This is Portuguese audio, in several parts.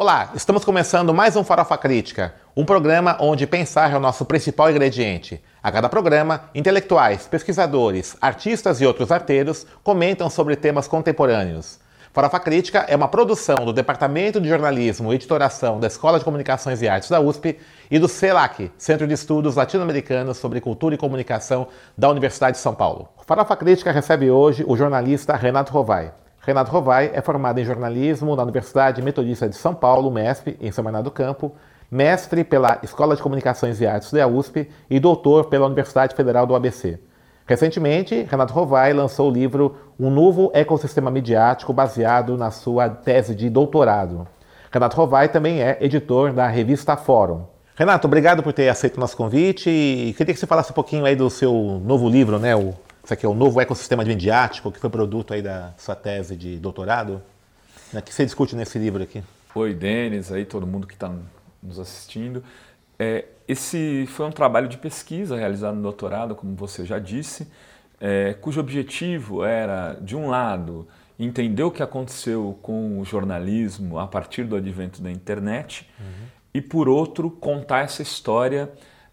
Olá, estamos começando mais um Farofa Crítica, um programa onde pensar é o nosso principal ingrediente. A cada programa, intelectuais, pesquisadores, artistas e outros arteiros comentam sobre temas contemporâneos. Farofa Crítica é uma produção do Departamento de Jornalismo e Editoração da Escola de Comunicações e Artes da USP e do CELAC, Centro de Estudos Latino-Americanos sobre Cultura e Comunicação da Universidade de São Paulo. Farofa Crítica recebe hoje o jornalista Renato Rovai. Renato Rovai é formado em jornalismo na Universidade Metodista de São Paulo, MESP, em São Bernardo do Campo, mestre pela Escola de Comunicações e Artes da USP e doutor pela Universidade Federal do ABC. Recentemente, Renato Rovai lançou o livro Um Novo Ecossistema Midiático, baseado na sua tese de doutorado. Renato Rovai também é editor da revista Fórum. Renato, obrigado por ter aceito o nosso convite e queria que você falasse um pouquinho aí do seu novo livro, né, o isso aqui é o novo ecossistema midiático, que foi produto aí da sua tese de doutorado. O que você discute nesse livro aqui? Oi, Denis, aí todo mundo que está nos assistindo. É, esse foi um trabalho de pesquisa realizado no doutorado, como você já disse, é, cujo objetivo era, de um lado, entender o que aconteceu com o jornalismo a partir do advento da internet, uhum. e, por outro, contar essa história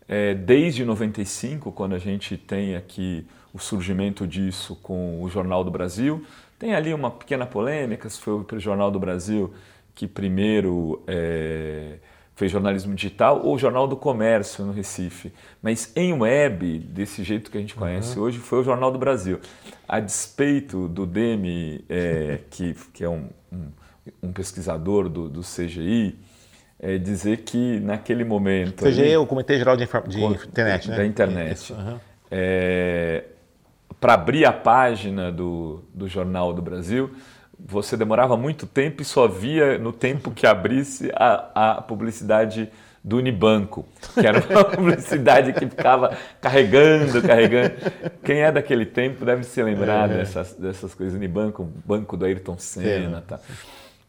é, desde 95, quando a gente tem aqui o surgimento disso com o Jornal do Brasil. Tem ali uma pequena polêmica se foi o Jornal do Brasil que primeiro é, fez jornalismo digital ou o Jornal do Comércio no Recife. Mas em web, desse jeito que a gente conhece uhum. hoje, foi o Jornal do Brasil. A despeito do Demi, é, que, que é um, um, um pesquisador do, do CGI, é dizer que naquele momento. CGI ali, é o Comitê Geral de, de Internet, né? Da internet. Uhum. É, para abrir a página do, do Jornal do Brasil, você demorava muito tempo e só via no tempo que abrisse a, a publicidade do Unibanco, que era uma publicidade que ficava carregando, carregando. Quem é daquele tempo deve se lembrar é. dessas, dessas coisas. Unibanco, banco do Ayrton Senna. Tá.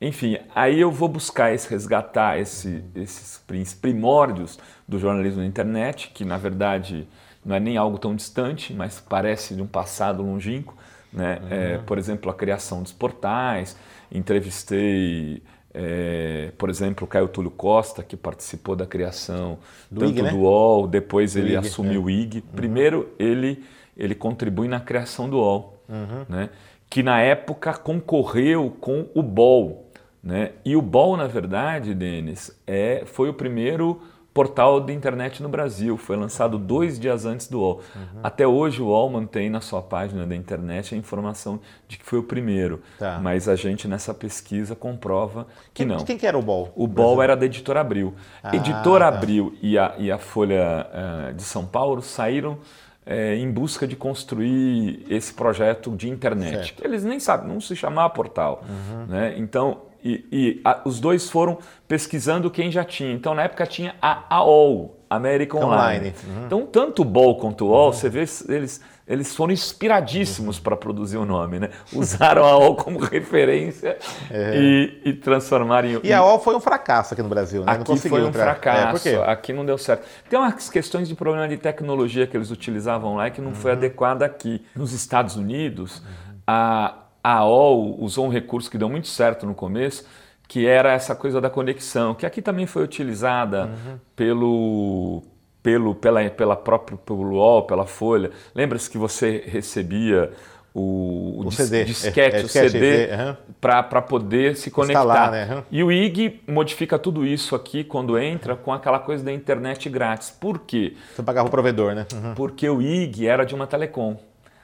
Enfim, aí eu vou buscar esse, resgatar esse, esses primórdios do jornalismo na internet, que na verdade não é nem algo tão distante, mas parece de um passado longínquo. Né? Uhum. É, por exemplo, a criação dos portais. Entrevistei, é, por exemplo, o Caio Túlio Costa, que participou da criação do tanto IG, né? do UOL, depois do ele IG, assumiu é. o IG. Uhum. Primeiro, ele, ele contribui na criação do UOL, uhum. né? que na época concorreu com o BOL. Né? E o BOL, na verdade, Denis, é, foi o primeiro portal de internet no Brasil. Foi lançado dois dias antes do UOL. Uhum. Até hoje o UOL mantém na sua página da internet a informação de que foi o primeiro. Tá. Mas a gente nessa pesquisa comprova que quem, não. Quem que era o BOL? O BOL era da Editora Abril. Ah, Editora tá. Abril e a, e a Folha uh, de São Paulo saíram é, em busca de construir esse projeto de internet. Certo. Eles nem sabem, não se chamava portal. Uhum. Né? Então, e, e a, os dois foram pesquisando quem já tinha. Então, na época, tinha a AOL, American Online. Online. Uhum. Então, tanto o BOL quanto o UOL, uhum. você vê, eles, eles foram inspiradíssimos uhum. para produzir o nome. Né? Usaram a AOL como referência é. e, e, transformaram em... E a AOL foi um fracasso aqui no Brasil, né? Aqui foi um entrar. fracasso, é, aqui não deu certo. Tem umas questões de problema de tecnologia que eles utilizavam lá que não foi uhum. adequada aqui. Nos Estados Unidos, a a AOL usou um recurso que deu muito certo no começo, que era essa coisa da conexão, que aqui também foi utilizada uhum. pelo, pelo, pela, pela própria, pelo UOL, pela Folha. Lembra-se que você recebia o, o, o CD, disquete, é, é, o CD, uhum. para poder se conectar. Instalar, né? uhum. E o IG modifica tudo isso aqui quando entra com aquela coisa da internet grátis. Por quê? Você pagava o provedor, né? Uhum. Porque o IG era de uma telecom.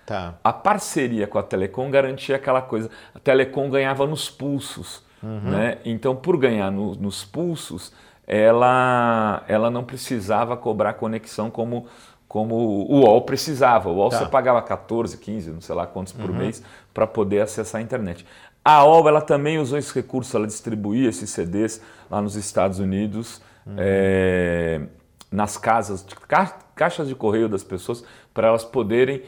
Tá. A parceria com a Telecom garantia aquela coisa. A Telecom ganhava nos pulsos. Uhum. Né? Então, por ganhar no, nos pulsos, ela, ela não precisava cobrar conexão como, como o UOL precisava. O UOL tá. você pagava 14, 15, não sei lá quantos por uhum. mês para poder acessar a internet. A OL ela também usou esse recurso, ela distribuía esses CDs lá nos Estados Unidos, uhum. é, nas casas, ca, caixas de correio das pessoas, para elas poderem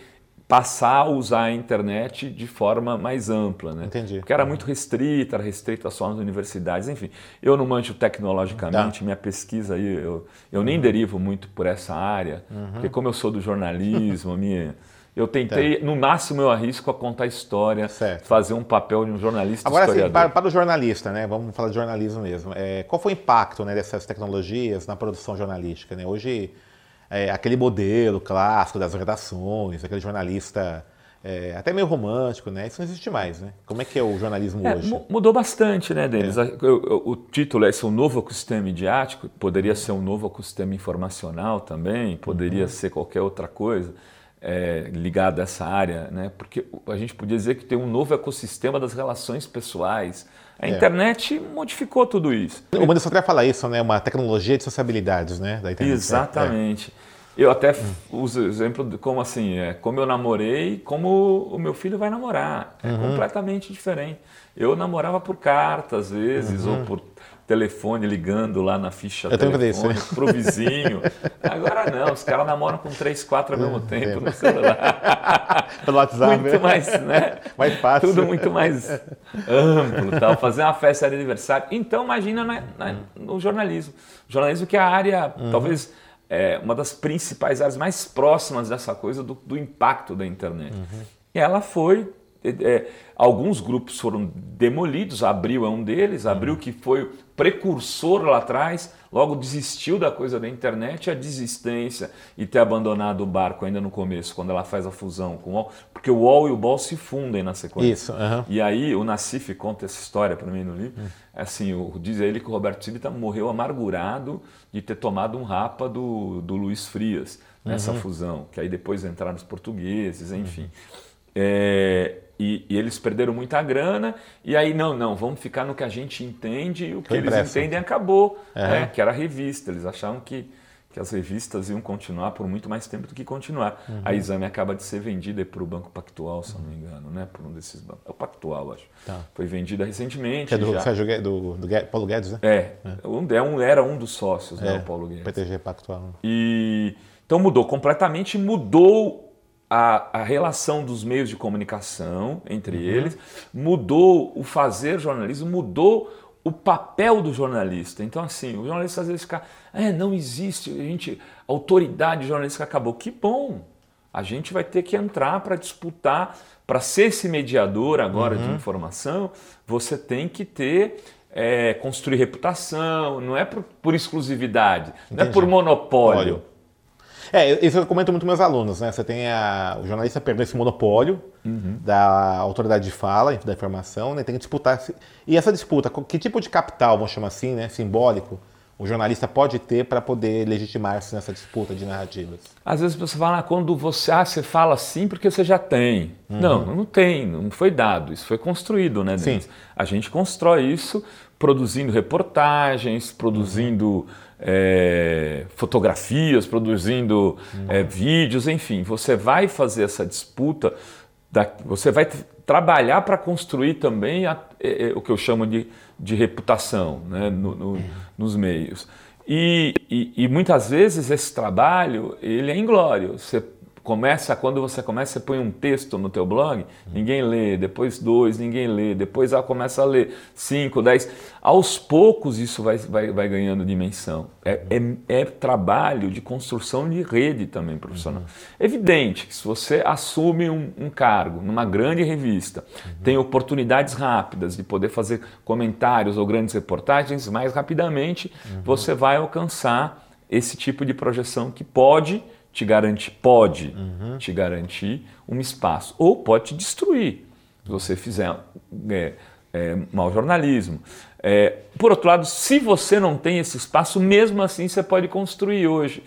passar a usar a internet de forma mais ampla, né? Entendi. Porque era muito restrita, era restrita só nas universidades, enfim. Eu não manjo tecnologicamente, tá. minha pesquisa aí, eu, eu nem derivo muito por essa área, uhum. porque como eu sou do jornalismo, minha, Eu tentei, no máximo eu arrisco a contar história, Certo. fazer um papel de um jornalista Agora, assim, historiador. para, para o jornalista, né? Vamos falar de jornalismo mesmo. É, qual foi o impacto né, dessas tecnologias na produção jornalística? Né? Hoje, é, aquele modelo clássico das redações, aquele jornalista é, até meio romântico, né? Isso não existe mais, né? Como é que é o jornalismo É, hoje? mu- mudou bastante, né, É. Denis? Eu- O título é esse, um novo ecossistema midiático, poderia ser um novo ecossistema informacional também, poderia Uhum. ser qualquer outra coisa é, ligada a essa área, né? Porque a gente podia dizer que tem um novo ecossistema das relações pessoais. A É. internet modificou tudo isso. O Manderson até fala isso, né? Uma tecnologia de sociabilidades, né? Da internet. Exatamente. Eu até uso o exemplo de como assim, é, como eu namorei, como o meu filho vai namorar. É completamente diferente. Eu namorava por carta, às vezes, ou por telefone, ligando lá na ficha Eu telefone, isso, pro vizinho. Agora não, os caras namoram com três, quatro ao mesmo tempo no celular. Pelo WhatsApp. Muito mais, né? Mais fácil. Tudo muito mais amplo, tal. fazer uma festa de aniversário. Então, imagina na- na- no jornalismo. Jornalismo que é a área, talvez, é, uma das principais áreas mais próximas dessa coisa do, do impacto da internet. E ela foi. É, é, alguns grupos foram demolidos, Abril é um deles, Abril que foi precursor lá atrás, logo desistiu da coisa da internet, a desistência e ter abandonado o barco ainda no começo, quando ela faz a fusão com o UOL, porque o UOL e o BOL se fundem na sequência. Isso, aham. E aí o Nassif conta essa história para mim no livro. Assim, o, diz ele que o Roberto Civita morreu amargurado de ter tomado um rapa do, do Luiz Frias nessa fusão, que aí depois entraram os portugueses, enfim. É, e, e eles perderam muita grana, e aí, não, não, vamos ficar no que a gente entende, e o que eles entendem acabou, Aham. né, que era a revista. Eles achavam que, que as revistas iam continuar por muito mais tempo do que continuar. Uhum. A Exame acaba de ser vendida para o Banco Pactual, se eu não me engano, né, por um desses bancos. É o Pactual, acho. Tá. Foi vendida recentemente. Que é do, já. Sérgio do, do Paulo Guedes, né? É, um, é um- era um dos sócios, né, É, o Paulo Guedes. PTG Pactual. E então mudou completamente, mudou a, a relação dos meios de comunicação entre eles, mudou o fazer jornalismo, mudou o papel do jornalista. Então, assim, o jornalista às vezes fica, é, não existe, a gente, a autoridade jornalística acabou. Que bom! A gente vai ter que entrar para disputar, para ser esse mediador agora de informação, você tem que ter. é, construir reputação, não é por, por exclusividade, não é Entendi. por monopólio. É, isso eu comento muito com meus alunos, né? Você tem a, o jornalista perdeu esse monopólio Uhum. da autoridade de fala, da informação, né? Tem que disputar. E essa disputa, que tipo de capital, vamos chamar assim, né? Simbólico, o jornalista pode ter para poder legitimar-se nessa disputa de narrativas? Às vezes você fala, ah, quando você, ah, você fala assim porque você já tem. Não, não tem, não foi dado, isso foi construído, né, Denis? Sim. A gente constrói isso produzindo reportagens, produzindo é, fotografias, produzindo é, vídeos, enfim. Você vai fazer essa disputa, da- você vai trabalhar para construir também a- é, o que eu chamo de, de reputação né, no- no- nos meios. E, e- e muitas vezes esse trabalho ele é inglório. Você começa, quando você começa, você põe um texto no teu blog, ninguém lê, depois dois, ninguém lê, depois ah, começa a ler cinco, dez. Aos poucos isso vai, vai, vai ganhando dimensão. É, é, é trabalho de construção de rede também profissional. Evidente que se você assume um, um cargo numa grande revista, tem oportunidades rápidas de poder fazer comentários ou grandes reportagens, mais rapidamente você vai alcançar esse tipo de projeção que pode te garantir, pode te garantir um espaço ou pode te destruir se você fizer é, é, mau jornalismo. É, por outro lado, se você não tem esse espaço, mesmo assim você pode construir hoje.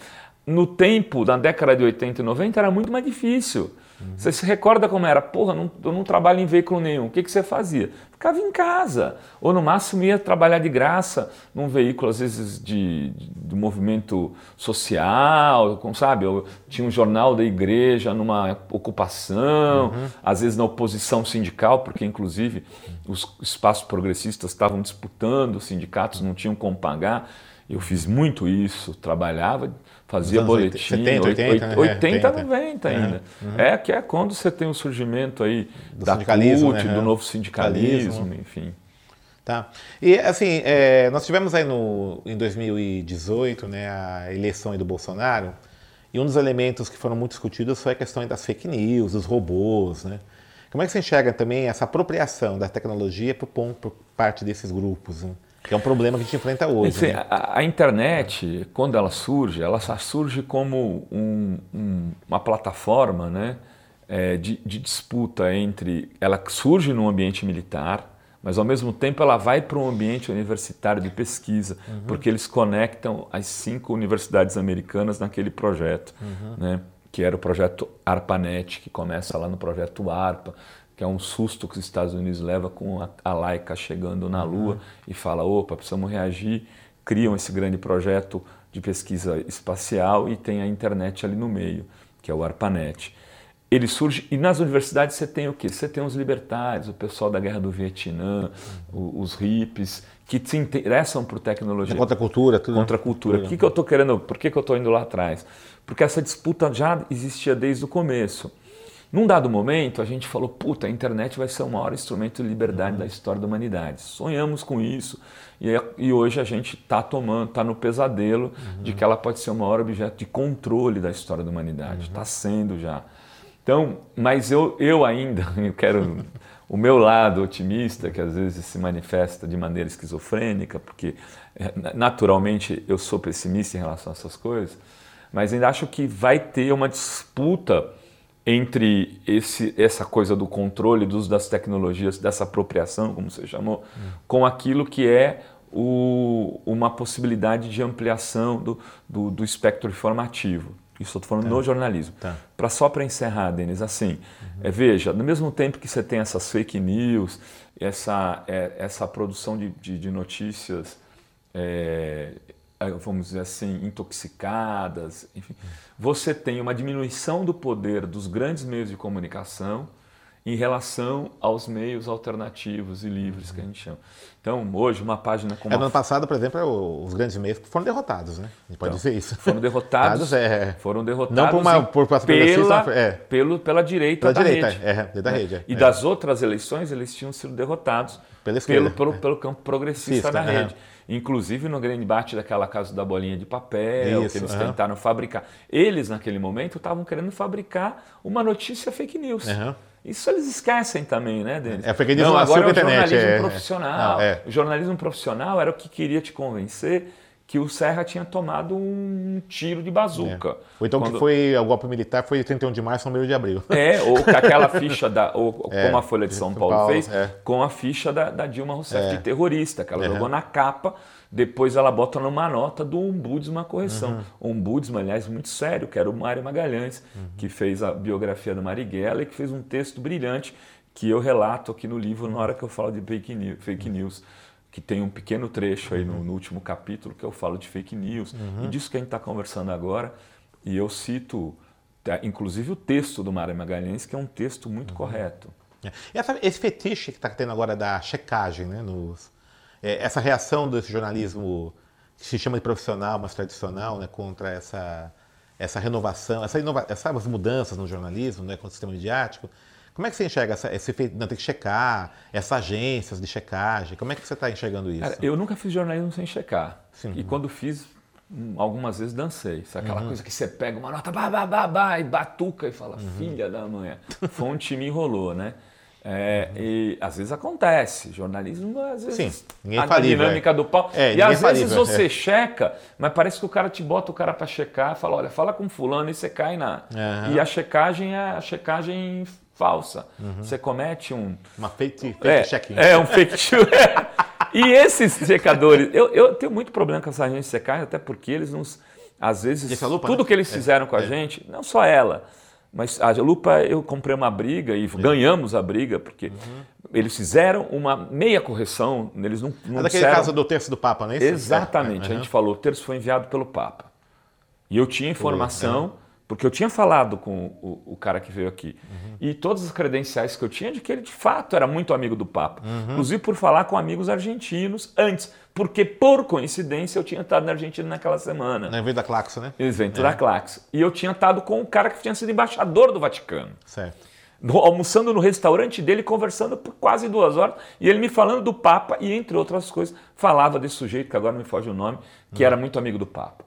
No tempo, na década de 80 e 90, era muito mais difícil. Você se recorda como era? Porra, não, eu não trabalho em veículo nenhum. O que, que você fazia? Ficava em casa. Ou no máximo ia trabalhar de graça num veículo, às vezes, de, de, de movimento social, como, sabe? Eu tinha um jornal da igreja numa ocupação, às vezes na oposição sindical, porque inclusive os espaços progressistas estavam disputando, os sindicatos não tinham como pagar. Eu fiz muito isso, trabalhava, fazia boletim, 70, 80, né? 80, 80. 90 ainda. É que é quando você tem o surgimento aí Do da sindicalismo, CUT, né? do novo Sindicalismo. enfim. Tá. E assim, é, nós tivemos aí no, em 2018 né, a eleição do Bolsonaro, E um dos elementos que foram muito discutidos foi a questão das fake news, dos robôs, né? Como é que você enxerga também essa apropriação da tecnologia por, por parte desses grupos? Né? Que é um problema que a gente enfrenta hoje. né? a, a, internet, quando ela surge, ela surge como um, um, uma plataforma né, é, de, de disputa entre. Ela surge no ambiente militar, mas ao mesmo tempo ela vai para um ambiente universitário de pesquisa, uhum. porque eles conectam as cinco universidades americanas naquele projeto, uhum. né? que era o projeto ARPANET, que começa lá no projeto ARPA, que é um susto que os Estados Unidos leva com a, a Laika chegando na Lua uhum. e fala, opa, precisamos reagir, criam esse grande projeto de pesquisa espacial e tem a internet ali no meio, que é o ARPANET ele surge e nas universidades você tem o quê? Você tem os libertários, o pessoal da guerra do Vietnã, os hippies que se interessam por tecnologia. contra a cultura, tudo. Contra a cultura. O que, que eu estou querendo? Por que, que eu estou indo lá atrás? Porque essa disputa já existia desde o começo. Num dado momento, a gente falou: puta, a internet vai ser o maior instrumento de liberdade uhum. da história da humanidade. Sonhamos com isso e, e hoje a gente está tomando, está no pesadelo uhum. de que ela pode ser o maior objeto de controle da história da humanidade. Está uhum. sendo já. Então, mas eu, eu ainda eu quero o meu lado otimista, que às vezes se manifesta de maneira esquizofrênica, porque é, naturalmente eu sou pessimista em relação a essas coisas, mas ainda acho que vai ter uma disputa entre esse, essa coisa do controle do uso das tecnologias, dessa apropriação, como você chamou, hum. com aquilo que é o, uma possibilidade de ampliação do, do, do espectro informativo. Isso estou falando tá. no jornalismo. Tá. Pra, só para encerrar, Denis, assim, uhum. é, veja, no mesmo tempo que você tem essas fake news, essa, é, essa produção de, de, de notícias, é vamos dizer assim, intoxicadas, enfim, uhum. você tem uma diminuição do poder dos grandes meios de comunicação em relação aos meios alternativos e livres que a gente chama. Então, hoje, uma página como. É, no ano passado, por exemplo, é os grandes meios foram derrotados, né? A gente pode então, dizer isso. Foram derrotados. é, foram derrotados. Não por uma por pela, é. pelo, pela direita pela da direita, rede. É, da rede. É. E das outras eleições, eles tinham sido derrotados pela pelo, pelo, pelo campo progressista da rede. Inclusive no grande debate daquela casa da bolinha de papel, Isso, que eles uhum. tentaram fabricar. Eles, naquele momento, estavam querendo fabricar uma notícia fake news. Uhum. Isso eles esquecem também, né, Denis? É porque eles não, agora é o jornalismo é, profissional. Não, é. O jornalismo profissional era o que queria te convencer que o Serra tinha tomado um tiro de bazuca. É. Ou então Quando... que foi o golpe militar foi 31 de março ou 1 de abril. É, ou com aquela ficha da. Ou é, como a Folha de São, Paulo, Paulo, fez, é. com a ficha da, da Dilma Rousseff de terrorista, que ela jogou na capa depois ela bota numa nota do Ombudsman a correção. Uhum. Ombudsman, aliás, muito sério, que era o Mário Magalhães, uhum. que fez a biografia da Marighella e que fez um texto brilhante que eu relato aqui no livro na hora que eu falo de fake news. Fake news que tem um pequeno trecho aí no, no, último capítulo que eu falo de fake news uhum. e disso que a gente está conversando agora. E eu cito, tá, inclusive, o texto do Mário Magalhães, que é um texto muito uhum. correto. É. Essa, esse fetiche que está tendo agora da checagem né, nos, é, essa reação desse jornalismo que se chama de profissional, mas tradicional, né, contra essa, essa renovação, essa inova, essas mudanças no jornalismo, né, contra o sistema midiático. Como é que você enxerga essa, esse não, tem que checar, essas agências de checagem? Como é que você está enxergando isso? Cara, eu nunca fiz jornalismo sem checar. Sim. E quando fiz, hum, algumas vezes dancei. Sabe aquela uhum. coisa que você pega uma nota, bah, bah, bah, bah, e batuca e fala, uhum. filha da manhã. Fonte me enrolou, né? É, e às vezes acontece, jornalismo às vezes Sim, ninguém a falível, dinâmica é. do pau. É, e às vezes você é. checa, mas parece que o cara te bota o cara para checar, fala, olha, fala com fulano e você cai na. Uhum. E a checagem é a checagem falsa. Uhum. Você comete um uma fake, fake é, check-in. É um fake E esses checadores, eu, eu tenho muito problema com essa agência de secagem, até porque eles não às vezes lupa, tudo né? que eles é, fizeram com a é. gente, não só ela, mas a Lupa, eu comprei uma briga e ganhamos a briga, porque uhum. eles fizeram uma meia correção, eles não, não é daquele disseram... caso do terço do Papa, não é isso? Exatamente, é. Uhum. a gente falou, o terço foi enviado pelo Papa. E eu tinha informação, uhum. Porque eu tinha falado com o, o cara que veio aqui, uhum. e todas as credenciais que eu tinha de que ele de fato era muito amigo do Papa. Uhum. Inclusive por falar com amigos argentinos antes, porque por coincidência eu tinha estado na Argentina naquela semana. No evento da Claxo, né? Evento é. da Claxo. E eu tinha estado com o cara que tinha sido embaixador do Vaticano. Certo. almoçando no restaurante dele, conversando por quase duas horas, e ele me falando do Papa, e entre outras coisas, falava desse sujeito, que agora me foge o nome, que uhum. era muito amigo do Papa.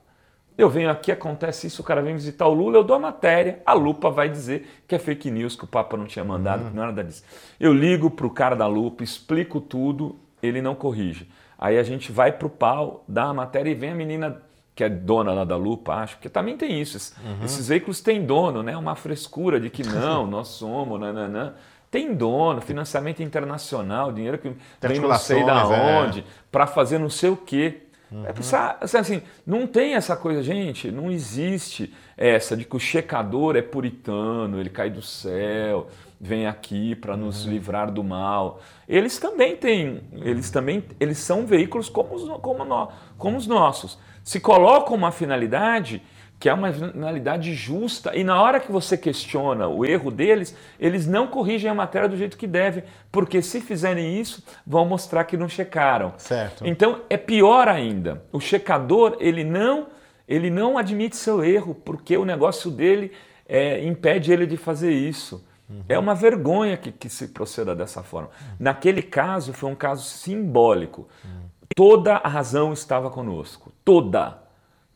Eu venho aqui, acontece isso, o cara vem visitar o Lula, eu dou a matéria, a lupa vai dizer que é fake news, que o Papa não tinha mandado, que não é nada disso. Eu ligo para o cara da lupa, explico tudo, ele não corrige. Aí a gente vai para o pau, dá a matéria e vem a menina que é dona lá da lupa, acho, porque também tem isso. Esses, uhum. esses veículos têm dono, né? Uma frescura de que não, nós somos, nananã. Tem dono, financiamento internacional, dinheiro que vem não sei da é. onde, é. para fazer não sei o quê. Uhum. É pensar, assim, não tem essa coisa, gente, não existe essa de que o checador é puritano, ele cai do céu, vem aqui para nos uhum. livrar do mal. Eles também têm, eles também, eles são veículos como os, como, nós, como os nossos. Se colocam uma finalidade que é uma finalidade justa, e na hora que você questiona o erro deles, eles não corrigem a matéria do jeito que deve, porque se fizerem isso, vão mostrar que não checaram. Certo. Então é pior ainda. O checador, ele não, ele não admite seu erro, porque o negócio dele é, impede ele de fazer isso. Uhum. É uma vergonha que, que, se proceda dessa forma. Uhum. Naquele caso, foi um caso simbólico. Uhum. Toda a razão estava conosco. Toda.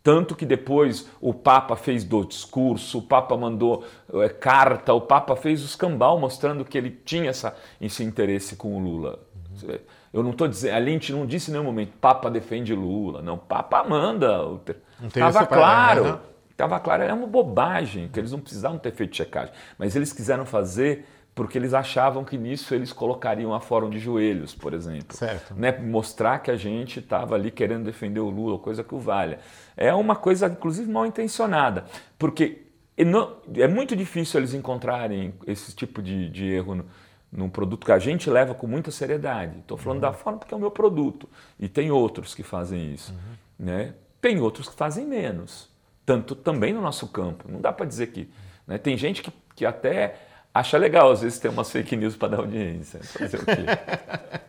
Tanto que depois o Papa fez do discurso, o Papa mandou é, carta, o Papa fez o escambau mostrando que ele tinha essa, esse interesse com o Lula. Uhum. Eu não estou dizendo, a gente não disse em nenhum momento, Papa defende Lula. Não, Papa manda. Estava claro. Estava claro, era uma bobagem, que eles não precisavam ter feito checagem. Mas eles quiseram fazer porque eles achavam que nisso eles colocariam a fórum de joelhos, por exemplo. Certo. Né? Mostrar que a gente estava ali querendo defender o Lula, coisa que o valha. É uma coisa, inclusive, mal intencionada, porque é muito difícil eles encontrarem esse tipo de, de erro no, num produto que a gente leva com muita seriedade. Estou falando uhum. da forma porque é o meu produto. E tem outros que fazem isso. Uhum. Né? Tem outros que fazem menos. Tanto também no nosso campo. Não dá para dizer que. Né? Tem gente que, que até acha legal, às vezes, ter umas fake news para dar audiência. Fazer o quê?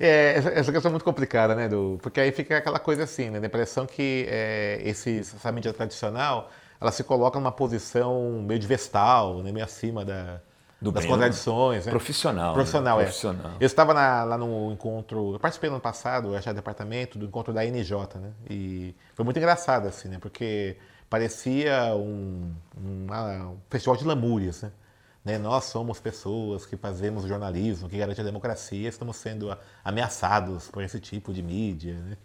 É, essa questão é muito complicada, né, Du? Porque aí fica aquela coisa assim, né? A impressão que é, esse, essa mídia tradicional ela se coloca numa posição meio de vestal, né, meio acima da, Do das bem, contradições. Né? Profissional. Profissional, né? é. Profissional. Eu estava na, lá no encontro, eu participei no ano passado, eu achei departamento, do encontro da NJ, né? E foi muito engraçado, assim, né? Porque parecia um, um, um festival de lamúrias, né? Né? Nós somos pessoas que fazemos jornalismo, que garante a democracia, estamos sendo ameaçados por esse tipo de mídia. Né?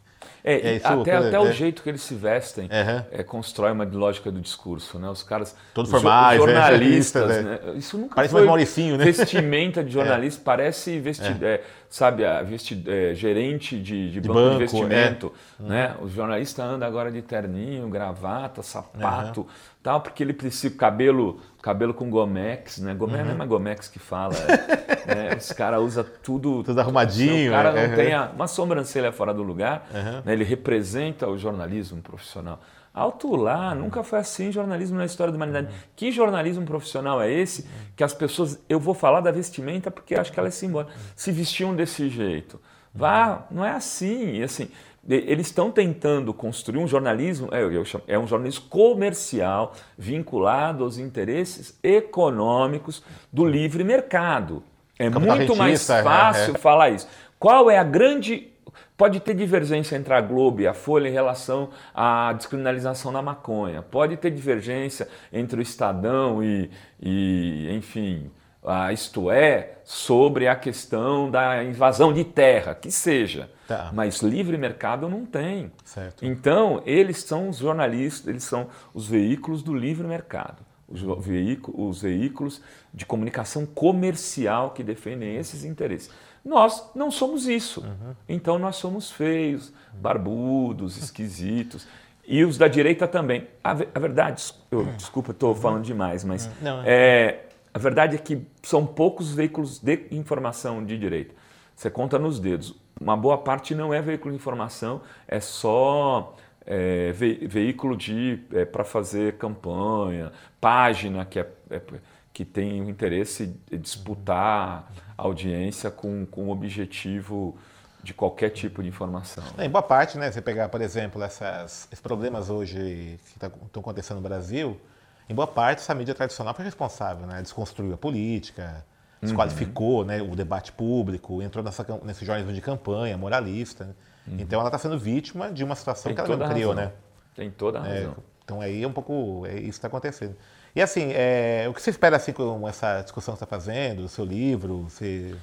É, é isso, até, até é, o jeito que eles se vestem uhum. é, constrói uma lógica do discurso, né? Os caras. Todos formais, é, jornalistas, é, né? Isso nunca parece mais Mauricinho, né? Vestimenta de jornalista, parece vesti, é. sabe, vesti, gerente de, de, de banco, banco, de investimento. Né? O jornalista anda agora de terninho, gravata, sapato, uhum. Tal, porque ele precisa cabelo cabelo com Gomex, né? Gomex uhum. não é mais Gomex que fala. né? Os caras usam tudo. Tudo arrumadinho. O cara não uhum. tem a, uma sobrancelha fora do lugar, uhum. né? ele representa o jornalismo profissional. Alto lá, nunca foi assim jornalismo na história da humanidade. Que jornalismo profissional é esse que as pessoas. Eu vou falar da vestimenta porque acho que ela é simbólica. Se vestiam desse jeito. Vá, não é assim. E assim, eles estão tentando construir um jornalismo, é, chamo, é um jornalismo comercial vinculado aos interesses econômicos do livre mercado. É muito mais fácil é, é. falar isso. Qual é a grande. Pode ter divergência entre a Globo e a Folha em relação à descriminalização da maconha. Pode ter divergência entre o Estadão e, e enfim, a isto é, sobre a questão da invasão de terra, que seja. Tá. Mas livre mercado não tem. Certo. Então, eles são os jornalistas, eles são os veículos do livre mercado. Os, veículos, os veículos de comunicação comercial que defendem esses interesses. Nós não somos isso. Uhum. Então, nós somos feios, barbudos, esquisitos. E os da direita também. A, a verdade, eu, desculpa, estou falando demais, mas não, é, a verdade é que são poucos veículos de informação de direita. Você conta nos dedos uma boa parte não é veículo de informação, é só é, ve veículo de é, para fazer campanha, página que, é, é, que tem o interesse de disputar audiência com, com o objetivo de qualquer tipo de informação. Em boa parte, né, você pegar, por exemplo, essas, esses problemas hoje que estão tá, acontecendo no Brasil, em boa parte essa mídia tradicional foi responsável, né, desconstruiu a política, desqualificou uhum. né, o debate público, entrou nessa, nesse jornalismo de campanha, moralista. Né? Uhum. Então ela está sendo vítima de uma situação Tem que ela não criou, né? Tem toda a É, razão. então aí é um pouco é, isso está acontecendo. E assim, é, o que você espera assim com essa discussão que você está fazendo, o seu livro? Você,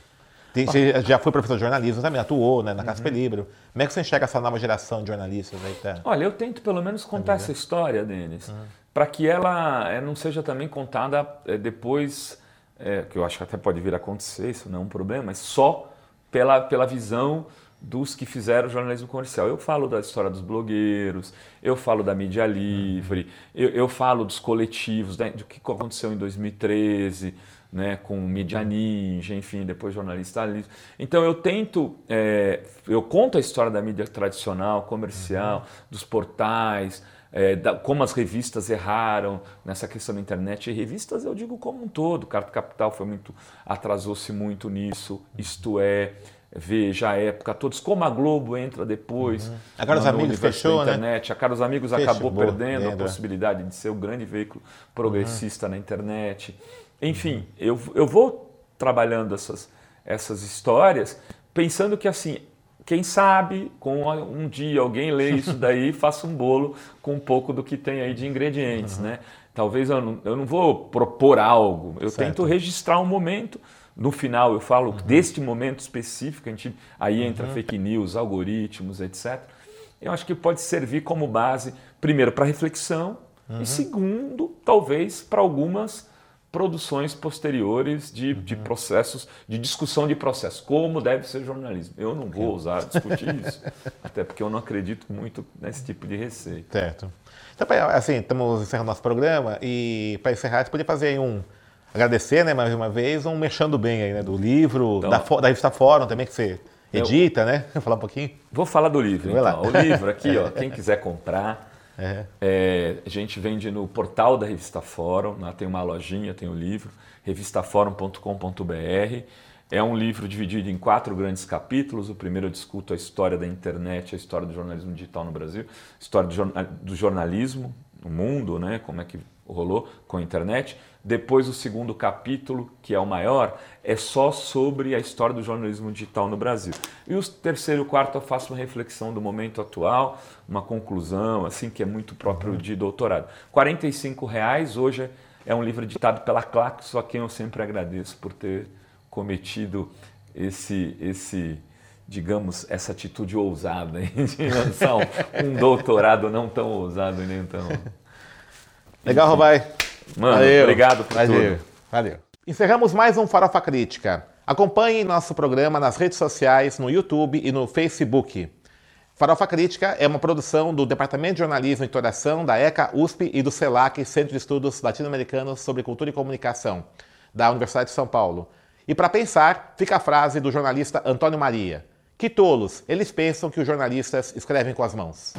tem- você já foi professor de jornalismo, também atuou né, na Uhum. Casper Libro. Como é que você enxerga essa nova geração de jornalistas aí? Tá? Olha, eu tento pelo menos contar essa história, Denis, para que ela eh, não seja também contada eh, depois, eh, que eu acho que até pode vir a acontecer, isso não é um problema, mas só pela, pela visão dos que fizeram jornalismo comercial. Eu falo da história dos blogueiros, eu falo da mídia livre, eu, eu falo dos coletivos, né, do que aconteceu em 2013, né, com mídia ninja, enfim, depois jornalista livre. Então eu tento, é, eu conto a história da mídia tradicional, comercial, dos portais, é, da- como as revistas erraram nessa questão da internet. E revistas eu digo como um todo, Carta Capital foi muito, atrasou-se muito nisso, isto é, Veja, a época, todos, como a Globo entra depois. A Caros Amigos fechou, né? internet. A Caros Amigos Fechou, acabou boa, perdendo a lembra. possibilidade de ser o grande veículo progressista na internet. Enfim, eu, eu vou trabalhando essas, essas histórias pensando que assim, quem sabe com um dia alguém lê isso daí e faça um bolo com um pouco do que tem aí de ingredientes, né? Talvez eu não, eu não vou propor algo, eu Certo. tento registrar um momento. No final eu falo deste momento específico, a gente, aí entra fake news, algoritmos, etc. Eu acho que pode servir como base, primeiro, para reflexão e segundo, talvez, para algumas produções posteriores de, de processos, de discussão de processos, como deve ser jornalismo. Eu não vou ousar discutir isso, até porque eu não acredito muito nesse tipo de receita. Certo. Então, assim, estamos encerrando nosso programa e para encerrar, você podia fazer aí um. Agradecer, né, mais uma vez, um mexendo bem aí, né, do livro, Então- da, da revista Fórum também, que você Eu- edita, né? Falar um pouquinho. Vou falar do livro, Vai lá. então. O livro aqui, ó, quem quiser comprar, É. É, a gente vende no portal da Revista Fórum, lá tem uma lojinha, tem o livro, revistaforum.com.br. É um livro dividido em quatro grandes capítulos. O primeiro eu discuto a história da internet, a história do jornalismo digital no Brasil, a história do jornalismo mundo, né? como é que rolou com a internet. Depois, o segundo capítulo, que é o maior, é só sobre a história do jornalismo digital no Brasil. E o terceiro e o quarto eu faço uma reflexão do momento atual, uma conclusão, assim, que é muito próprio de doutorado. 45,00 reais hoje é um livro editado pela Clax, a quem eu sempre agradeço por ter cometido esse, esse digamos, essa atitude ousada hein, de lançar um, um doutorado não tão ousado nem tão... Legal, Robai. Mano, obrigado por Valeu. tudo. Valeu. Encerramos mais um Farofa Crítica. Acompanhe nosso programa nas redes sociais, no YouTube e no Facebook. Farofa Crítica é uma produção do Departamento de Jornalismo e Interação da ECA USP e do CELAC, Centro de Estudos Latino-Americanos sobre Cultura e Comunicação, da Universidade de São Paulo. E para pensar, fica a frase do jornalista Antônio Maria. Que tolos, eles pensam que os jornalistas escrevem com as mãos.